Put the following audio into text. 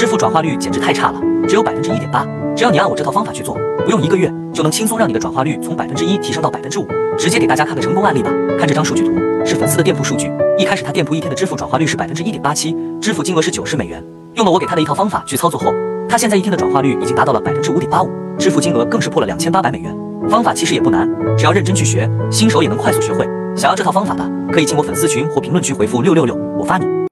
支付转化率简直太差了只有百分之一点八。只要你按我这套方法去做不用一个月就能轻松让你的转化率从百分之一提升到百分之五直接给大家看个成功案例吧。看这张数据图是粉丝的店铺数据。一开始他店铺一天的支付转化率是百分之一点八七支付金额是九十美元。用了我给他的一套方法去操作后他现在一天的转化率已经达到了百分之五点八五支付金额更是破了两千八百美元。方法其实也不难只要认真去学新手也能快速学会。想要这套方法的可以进我粉丝群或评论区回复六六六我发你。